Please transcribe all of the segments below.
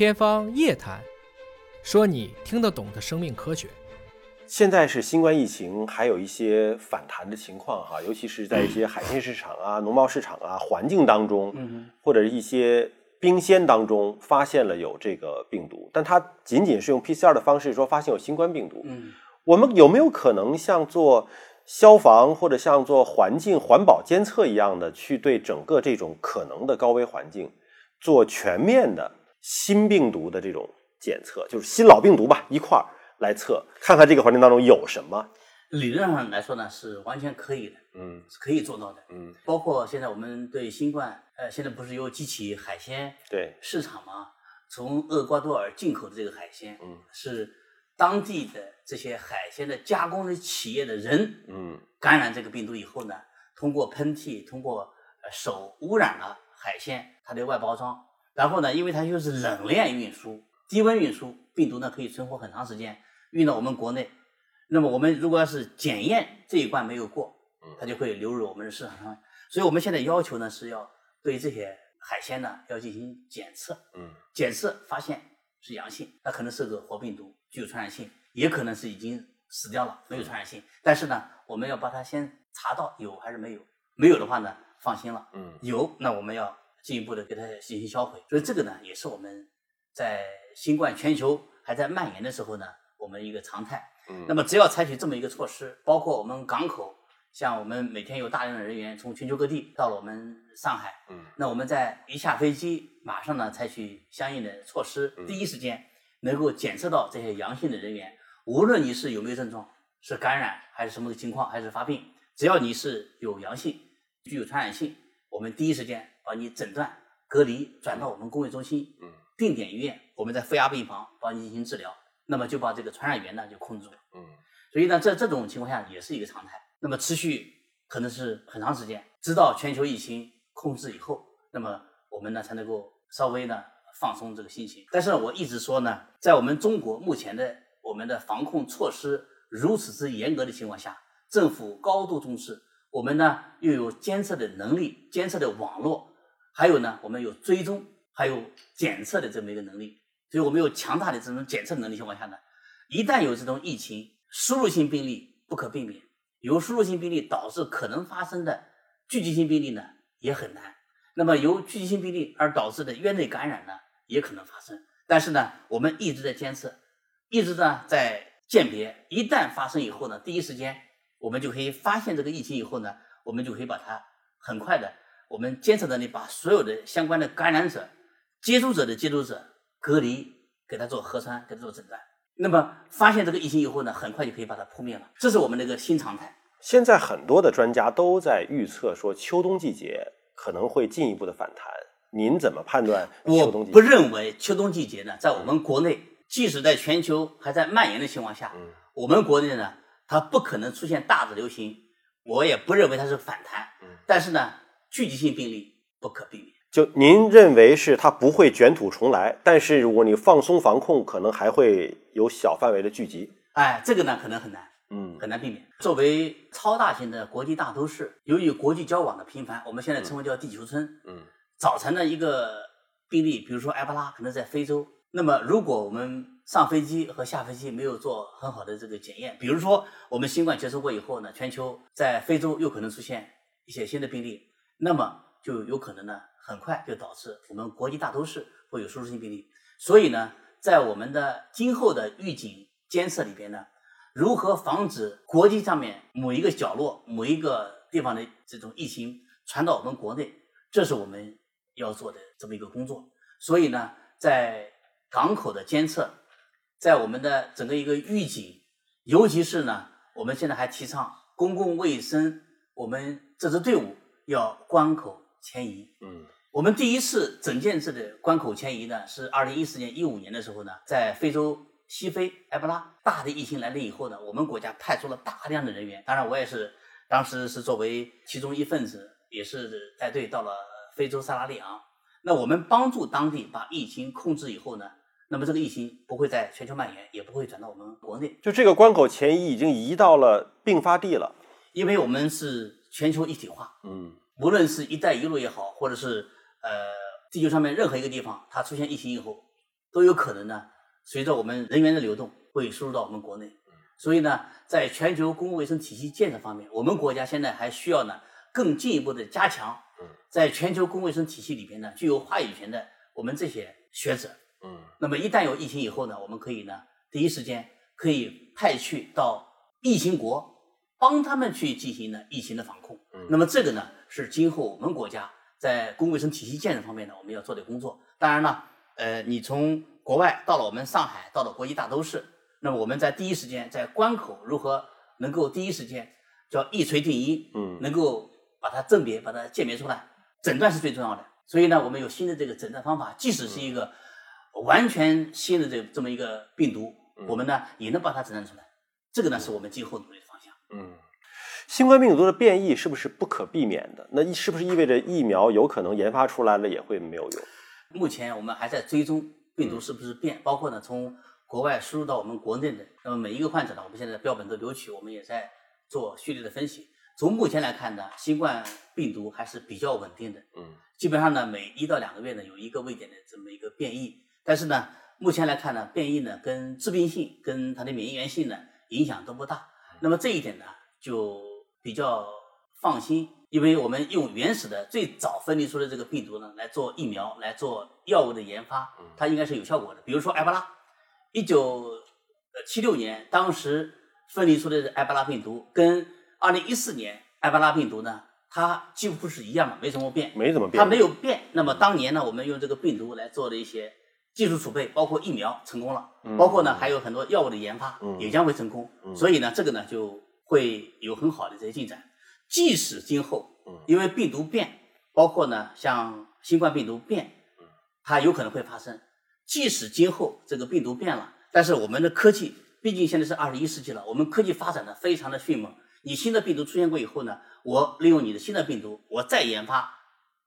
天方夜谭，说你听得懂的生命科学。现在是新冠疫情，还有一些反弹的情况哈，尤其是在一些海鲜市场啊、农贸市场啊环境当中，或者一些冰鲜当中发现了有这个病毒，但它仅仅是用 PCR 的方式说发现有新冠病毒。嗯，我们有没有可能像做消防或者像做环境环保监测一样的，去对整个这种可能的高危环境做全面的新病毒的这种检测，就是新老病毒吧一块儿来测，看看这个环境当中有什么？理论上来说呢，是完全可以的，嗯是可以做到的。嗯，包括现在我们对新冠，呃，现在不是有几起海鲜对，市场吗？从厄瓜多尔进口的这个海鲜，嗯，是当地的这些海鲜的加工的企业的人嗯感染这个病毒以后呢，通过喷嚏，通过呃手污染了海鲜它的外包装，然后呢，因为它又是冷链运输、低温运输，病毒呢可以存活很长时间，运到我们国内。那么我们如果要是检验这一关没有过，它就会流入我们的市场上。所以我们现在要求呢是要对这些海鲜呢要进行检测，嗯检测发现是阳性，那可能是个活病毒，具有传染性，也可能是已经死掉了，没有传染性。但是呢，我们要把它先查到有还是没有，没有的话呢，放心了；嗯有，那我们要进一步的给它进行销毁。所以这个呢，也是我们在新冠全球还在蔓延的时候呢，我们一个常态。嗯那么只要采取这么一个措施，包括我们港口，像我们每天有大量的人员从全球各地到了我们上海，嗯那我们在一下飞机，马上呢采取相应的措施，嗯第一时间能够检测到这些阳性的人员，无论你是有没有症状，是感染还是什么情况，还是发病，只要你是有阳性，具有传染性，我们第一时间把你诊断、隔离，转到我们工卫中心、嗯定点医院，我们在负压病房帮你进行治疗，那么就把这个传染源呢就控制住了。嗯所以呢，在这种情况下也是一个常态。那么持续可能是很长时间，直到全球疫情控制以后，那么我们呢才能够稍微呢放松这个心情。但是呢，我一直说呢，在我们中国目前的我们的防控措施如此之严格的情况下，政府高度重视，我们呢又有监测的能力、监测的网络，还有呢我们有追踪，还有检测的这么一个能力。所以我们有强大的这种检测能力情况下呢，一旦有这种疫情，输入性病例不可避免，由输入性病例导致可能发生的聚集性病例呢也很难。那么由聚集性病例而导致的院内感染呢也可能发生。但是呢，我们一直在监测，一直呢在鉴别。一旦发生以后呢，第一时间我们就可以发现这个疫情以后呢，我们就可以把它很快的，我们监测能力把所有的相关的感染者、接触者的接触者隔离，给他做核酸，给他做诊断。那么发现这个疫情以后呢，很快就可以把它扑灭了。这是我们的一个新常态。现在很多的专家都在预测说，秋冬季节可能会进一步的反弹。您怎么判断秋冬季节？不认为秋冬季节呢，在我们国内，即使在全球还在蔓延的情况下，嗯我们国内呢，它不可能出现大的流行。我也不认为它是反弹，嗯但是呢，聚集性病例不可避免。就您认为是它不会卷土重来，但是如果你放松防控，可能还会有小范围的聚集。哎，这个呢可能很难，嗯很难避免。作为超大型的国际大都市，由于国际交往的频繁，我们现在称为叫地球村，嗯早晨的一个病例，比如说埃博拉，可能在非洲。那么，如果我们上飞机和下飞机没有做很好的这个检验，比如说我们新冠结束过以后呢，全球在非洲又可能出现一些新的病例，那么就有可能呢，很快就导致我们国际大都市会有输入性病例。所以呢，在我们的今后的预警监测里边呢，如何防止国际上面某一个角落、某一个地方的这种疫情传到我们国内，这是我们要做的这么一个工作。所以呢，在港口的监测，在我们的整个一个预警，尤其是呢，我们现在还提倡公共卫生，我们这支队伍要关口迁移。嗯我们第一次整建制的关口迁移呢，是二零一四年、一五年的时候呢，在非洲西非埃博拉大的疫情来了以后呢，我们国家派出了大量的人员，当然我也是当时是作为其中一份子，也是带队到了非洲萨拉利昂。那我们帮助当地把疫情控制以后呢，那么这个疫情不会在全球蔓延，也不会转到我们国内，就这个关口前移已经移到了并发地了。因为我们是全球一体化，嗯无论是一带一路也好，或者是呃地球上面任何一个地方，它出现疫情以后，都有可能呢，随着我们人员的流动会输入到我们国内。所以呢，在全球公共卫生体系建设方面，我们国家现在还需要呢更进一步的加强，在全球公共卫生体系里边呢具有话语权的我们这些学者。嗯那么一旦有疫情以后呢，我们可以呢第一时间可以派去到疫情国，帮他们去进行呢疫情的防控。嗯那么这个呢是今后我们国家在公共卫生体系建设方面呢我们要做的工作。当然了，呃，你从国外到了我们上海，到了国际大都市，那么我们在第一时间在关口如何能够第一时间叫一锤定音，嗯能够把它甄别、把它鉴别出来，诊断是最重要的。所以呢，我们有新的这个诊断方法，即使是一个完全新的这这么一个病毒，嗯我们呢也能把它诊断出来。这个呢是我们今后努力的方向。嗯，新冠病毒的变异是不是不可避免的？那是不是意味着疫苗有可能研发出来了也会没有用？目前我们还在追踪病毒是不是变，包括呢从国外输入到我们国内的，那么每一个患者呢，我们现在标本都留取，我们也在做序列的分析。从目前来看呢，新冠病毒还是比较稳定的，嗯基本上呢每一到两个月呢有一个位点的这么一个变异，但是呢目前来看呢，变异呢跟致病性跟它的免疫原性呢影响都不大，那么这一点呢就比较放心，因为我们用原始的最早分离出的这个病毒呢来做疫苗，来做药物的研发，它应该是有效果的。比如说埃博拉，一九七六年当时分离出的埃博拉病毒，跟二零一四年埃博拉病毒呢，它几乎是一样的，没什么变。没怎么变。它没有变。那么当年呢，我们用这个病毒来做的一些技术储备，包括疫苗成功了，包括呢还有很多药物的研发嗯也将会成功。所以呢，这个呢就会有很好的这些进展。即使今后嗯因为病毒变，包括呢像新冠病毒变，它有可能会发生。即使今后这个病毒变了，但是我们的科技毕竟现在是二十一世纪了，我们科技发展的非常的迅猛。你新的病毒出现过以后呢，我利用你的新的病毒，我再研发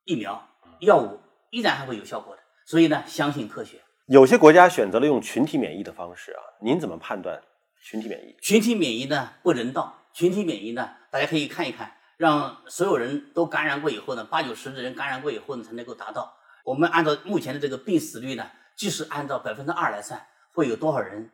疫苗、药物，依然还会有效果的。所以呢，相信科学。有些国家选择了用群体免疫的方式啊，您怎么判断群体免疫？群体免疫呢不人道，群体免疫呢，大家可以看一看，让所有人都感染过以后呢，八九十的人感染过以后呢，才能够达到。我们按照目前的这个病死率呢，即使按照百分之二来算，会有多少人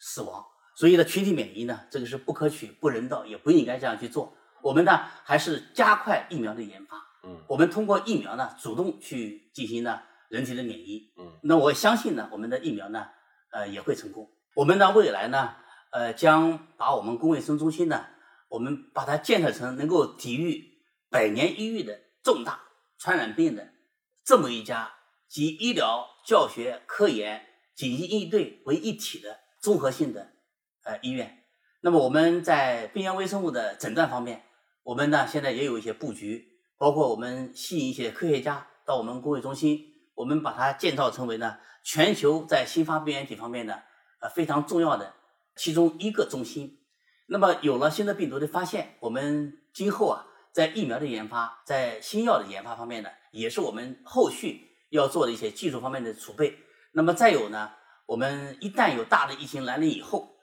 死亡？所以呢，群体免疫呢，这个是不可取、不人道，也不应该这样去做。我们呢，还是加快疫苗的研发。嗯我们通过疫苗呢，主动去进行呢人体的免疫。嗯，那我相信呢，我们的疫苗呢，呃，也会成功。我们呢，未来呢，呃，将把我们公卫生中心呢，我们把它建设成能够抵御百年一遇的重大传染病的这么一家集医疗、教学、科研、紧急应对为一体的综合性的呃医院。那么我们在病原微生物的诊断方面，我们呢现在也有一些布局，包括我们吸引一些科学家到我们工卫中心，我们把它建造成为呢全球在新发病原体方面呢呃非常重要的其中一个中心。那么有了新的病毒的发现，我们今后啊在疫苗的研发，在新药的研发方面呢，也是我们后续要做的一些技术方面的储备。那么再有呢，我们一旦有大的疫情来临以后，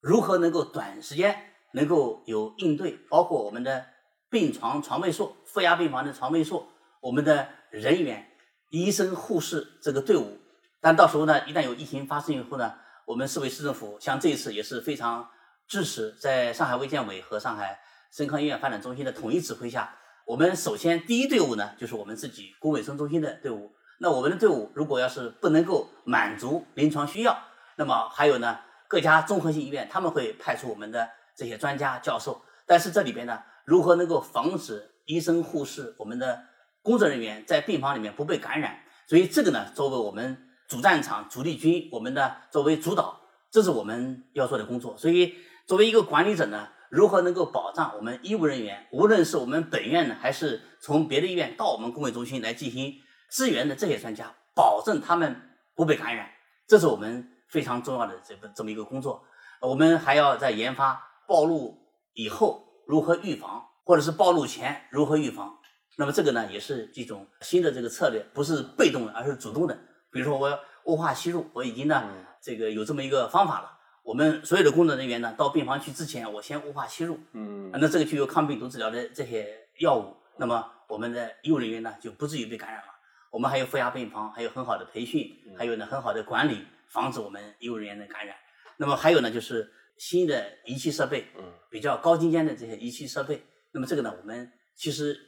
如何能够短时间能够有应对，包括我们的病床床位数、负压病房的床位数，我们的人员、医生、护士这个队伍。但到时候呢，一旦有疫情发生以后呢，我们市委市政府像这一次也是非常支持，在上海卫健委和上海深康医院发展中心的统一指挥下，我们首先第一队伍呢就是我们自己公卫生中心的队伍。那我们的队伍如果要是不能够满足临床需要，那么还有呢各家综合性医院他们会派出我们的这些专家教授。但是这里边呢，如何能够防止医生、护士、我们的工作人员在病房里面不被感染？所以这个呢，作为我们主战场、主力军，我们的作为主导，这是我们要做的工作。所以作为一个管理者呢，如何能够保障我们医务人员，无论是我们本院呢，还是从别的医院到我们工卫中心来进行支援的这些专家，保证他们不被感染，这是我们非常重要的这个这么一个工作。我们还要在研发暴露以后如何预防，或者是暴露前如何预防。那么这个呢，也是一种新的这个策略，不是被动的，而是主动的。比如说，我雾化吸入，我已经呢，这个有这么一个方法了。我们所有的工作人员呢，到病房去之前，我先雾化吸入，嗯那这个具有抗病毒治疗的这些药物，那么我们的医务人员呢，就不至于被感染了。我们还有负压病房，还有很好的培训，还有呢很好的管理，防止我们医务人员的感染。那么还有呢就是新的仪器设备，嗯，比较高精尖的这些仪器设备。那么这个呢，我们其实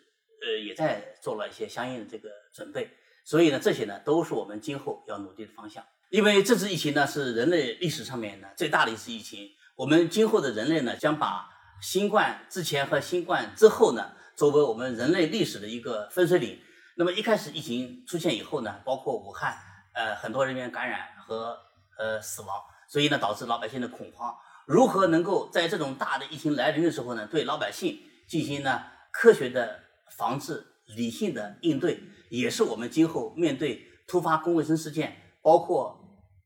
呃也在做了一些相应的这个准备。所以呢，这些呢都是我们今后要努力的方向。因为这次疫情呢是人类历史上面呢最大的一次疫情，我们今后的人类呢将把新冠之前和新冠之后呢作为我们人类历史的一个分水岭。那么一开始疫情出现以后呢，包括武汉，呃，很多人员感染和呃死亡，所以呢导致老百姓的恐慌。如何能够在这种大的疫情来临的时候呢，对老百姓进行呢科学的防治、理性的应对，也是我们今后面对突发公共卫生事件，包括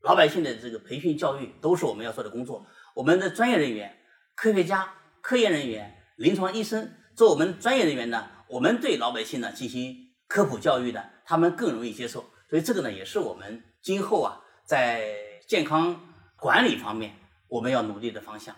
老百姓的这个培训教育，都是我们要做的工作。我们的专业人员、科学家、科研人员、临床医生，做我们专业人员呢，我们对老百姓呢进行科普教育呢，他们更容易接受。所以这个呢，也是我们今后啊在健康管理方面我们要努力的方向。